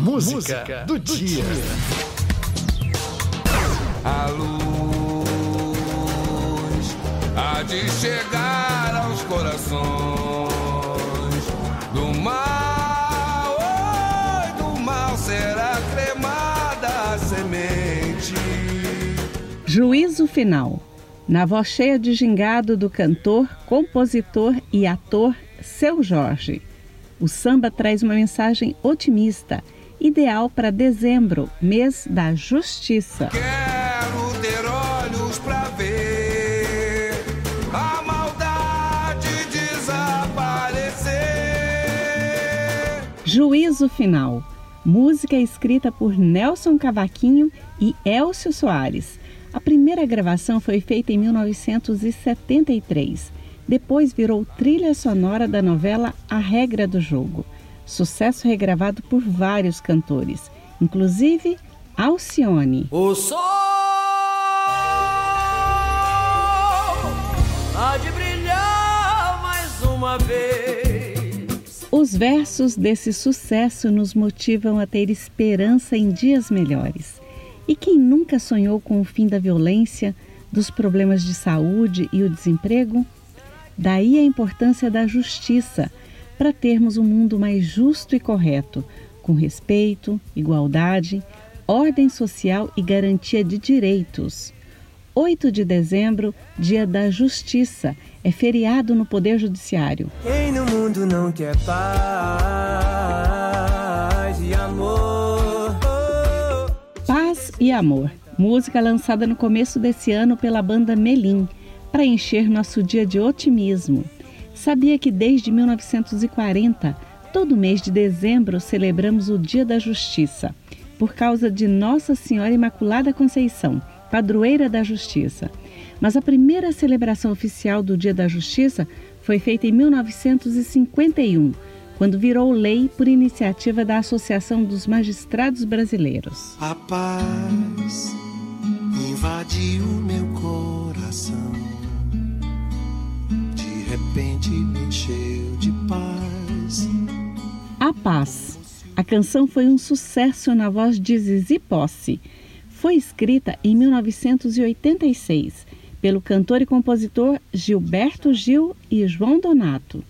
Música, Música do, do, dia. dia. A luz há de chegar aos corações do mal, oh, do mal será cremada a semente. Juízo final. Na voz cheia de gingado do cantor, compositor e ator Seu Jorge. O samba traz uma mensagem otimista, ideal para dezembro, mês da justiça. Quero ter olhos para ver a maldade desaparecer. Juízo final. Música escrita por Nelson Cavaquinho e Elcio Soares. A primeira gravação foi feita em 1973 depois virou trilha sonora da novela A Regra do Jogo, sucesso regravado por vários cantores, inclusive Alcione. O sol há de brilhar mais uma vez. Os versos desse sucesso nos motivam a ter esperança em dias melhores. E quem nunca sonhou com o fim da violência, dos problemas de saúde e o desemprego? Daí a importância da justiça para termos um mundo mais justo e correto, com respeito, igualdade, ordem social e garantia de direitos. 8 de dezembro, Dia da Justiça, é feriado no Poder Judiciário. Quem no mundo não quer paz e amor? Paz e amor. Música lançada no começo desse ano pela banda Melim para encher nosso dia de otimismo. Sabia que desde 1940, todo mês de dezembro, celebramos o Dia da Justiça, por causa de Nossa Senhora Imaculada Conceição, padroeira da Justiça. Mas a primeira celebração oficial do Dia da Justiça foi feita em 1951, quando virou lei por iniciativa da Associação dos Magistrados Brasileiros. A paz invadiu meu coração repente me encheu de paz. A Paz. A canção foi um sucesso na voz de Zizi Posse. Foi escrita em 1986 pelo cantor e compositor Gilberto Gil e João Donato.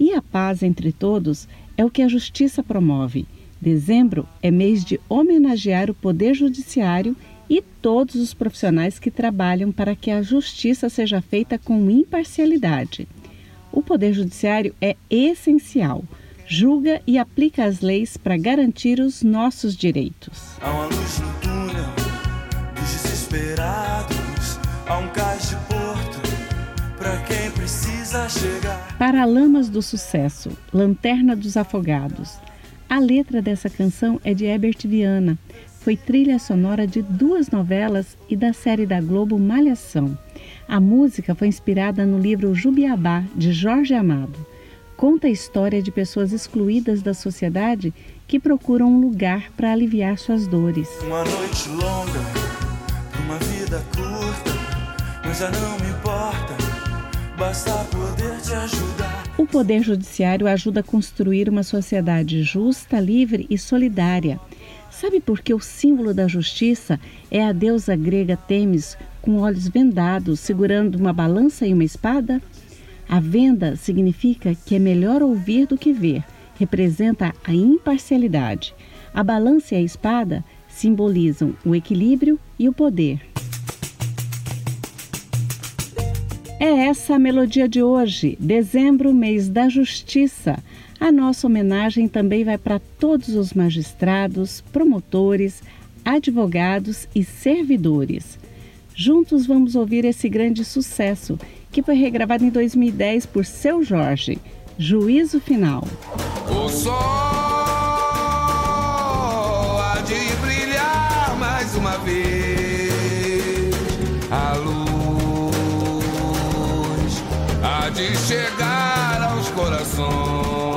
E a paz entre todos é o que a justiça promove. Dezembro é mês de homenagear o Poder Judiciário e todos os profissionais que trabalham para que a justiça seja feita com imparcialidade. O Poder Judiciário é essencial. Julga e aplica as leis para garantir os nossos direitos. Há uma luz no túnel dos desesperados, há um cais de porto para quem precisa chegar. Paralamas do Sucesso, Lanterna dos Afogados. A letra dessa canção é de Herbert Viana. Foi trilha sonora de duas novelas e da série da Globo Malhação. A música foi inspirada no livro Jubiabá, de Jorge Amado. Conta a história de pessoas excluídas da sociedade que procuram um lugar para aliviar suas dores. Uma noite longa, uma vida curta, mas já não me importa, basta poder te ajudar. O Poder Judiciário ajuda a construir uma sociedade justa, livre e solidária. Sabe por que o símbolo da justiça é a deusa grega Temis com olhos vendados, segurando uma balança e uma espada? A venda significa que é melhor ouvir do que ver, representa a imparcialidade. A balança e a espada simbolizam o equilíbrio e o poder. É essa a melodia de hoje, dezembro, mês da justiça. A nossa homenagem também vai para todos os magistrados, promotores, advogados e servidores. Juntos vamos ouvir esse grande sucesso, que foi regravado em 2010 por Seu Jorge, Juízo Final. O sol há de brilhar mais uma vez. A luz há de chegar aos corações.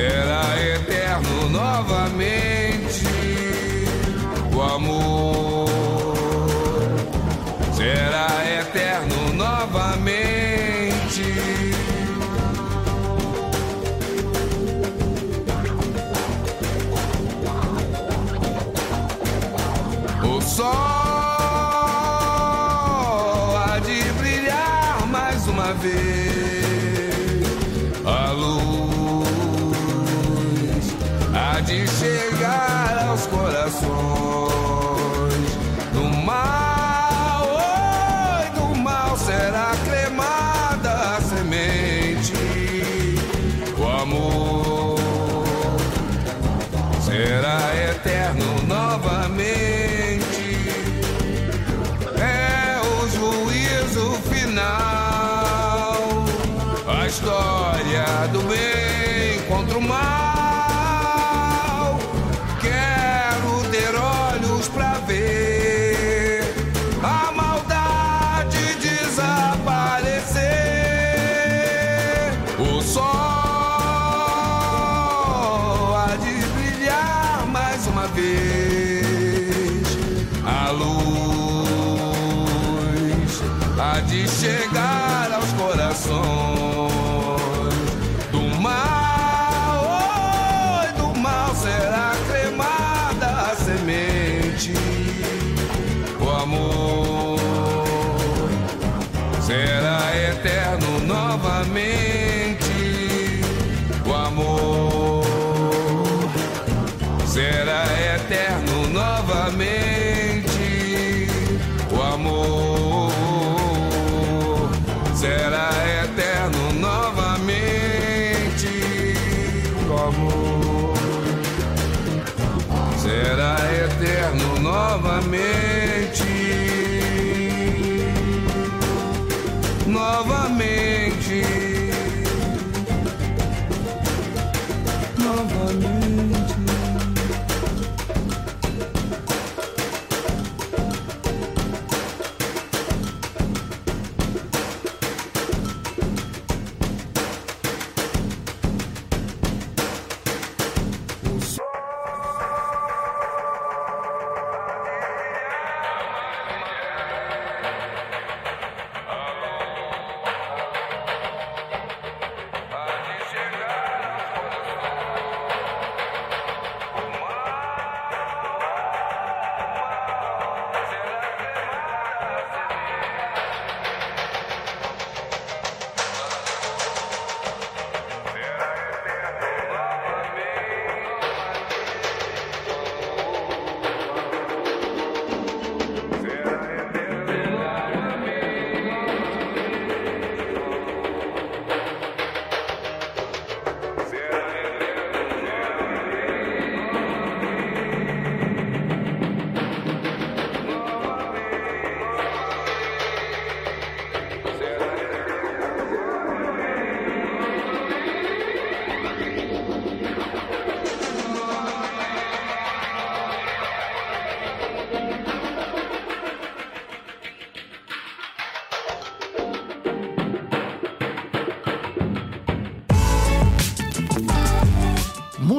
será eterno novamente. O amor será eterno novamente. O sol há de brilhar mais uma vez. Novamente. É o juízo final, a história do bem contra o mal. Há de chegar aos corações. Do mal, oi, do mal será cremada a semente. O amor será eterno novamente. Será eterno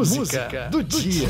Música do dia.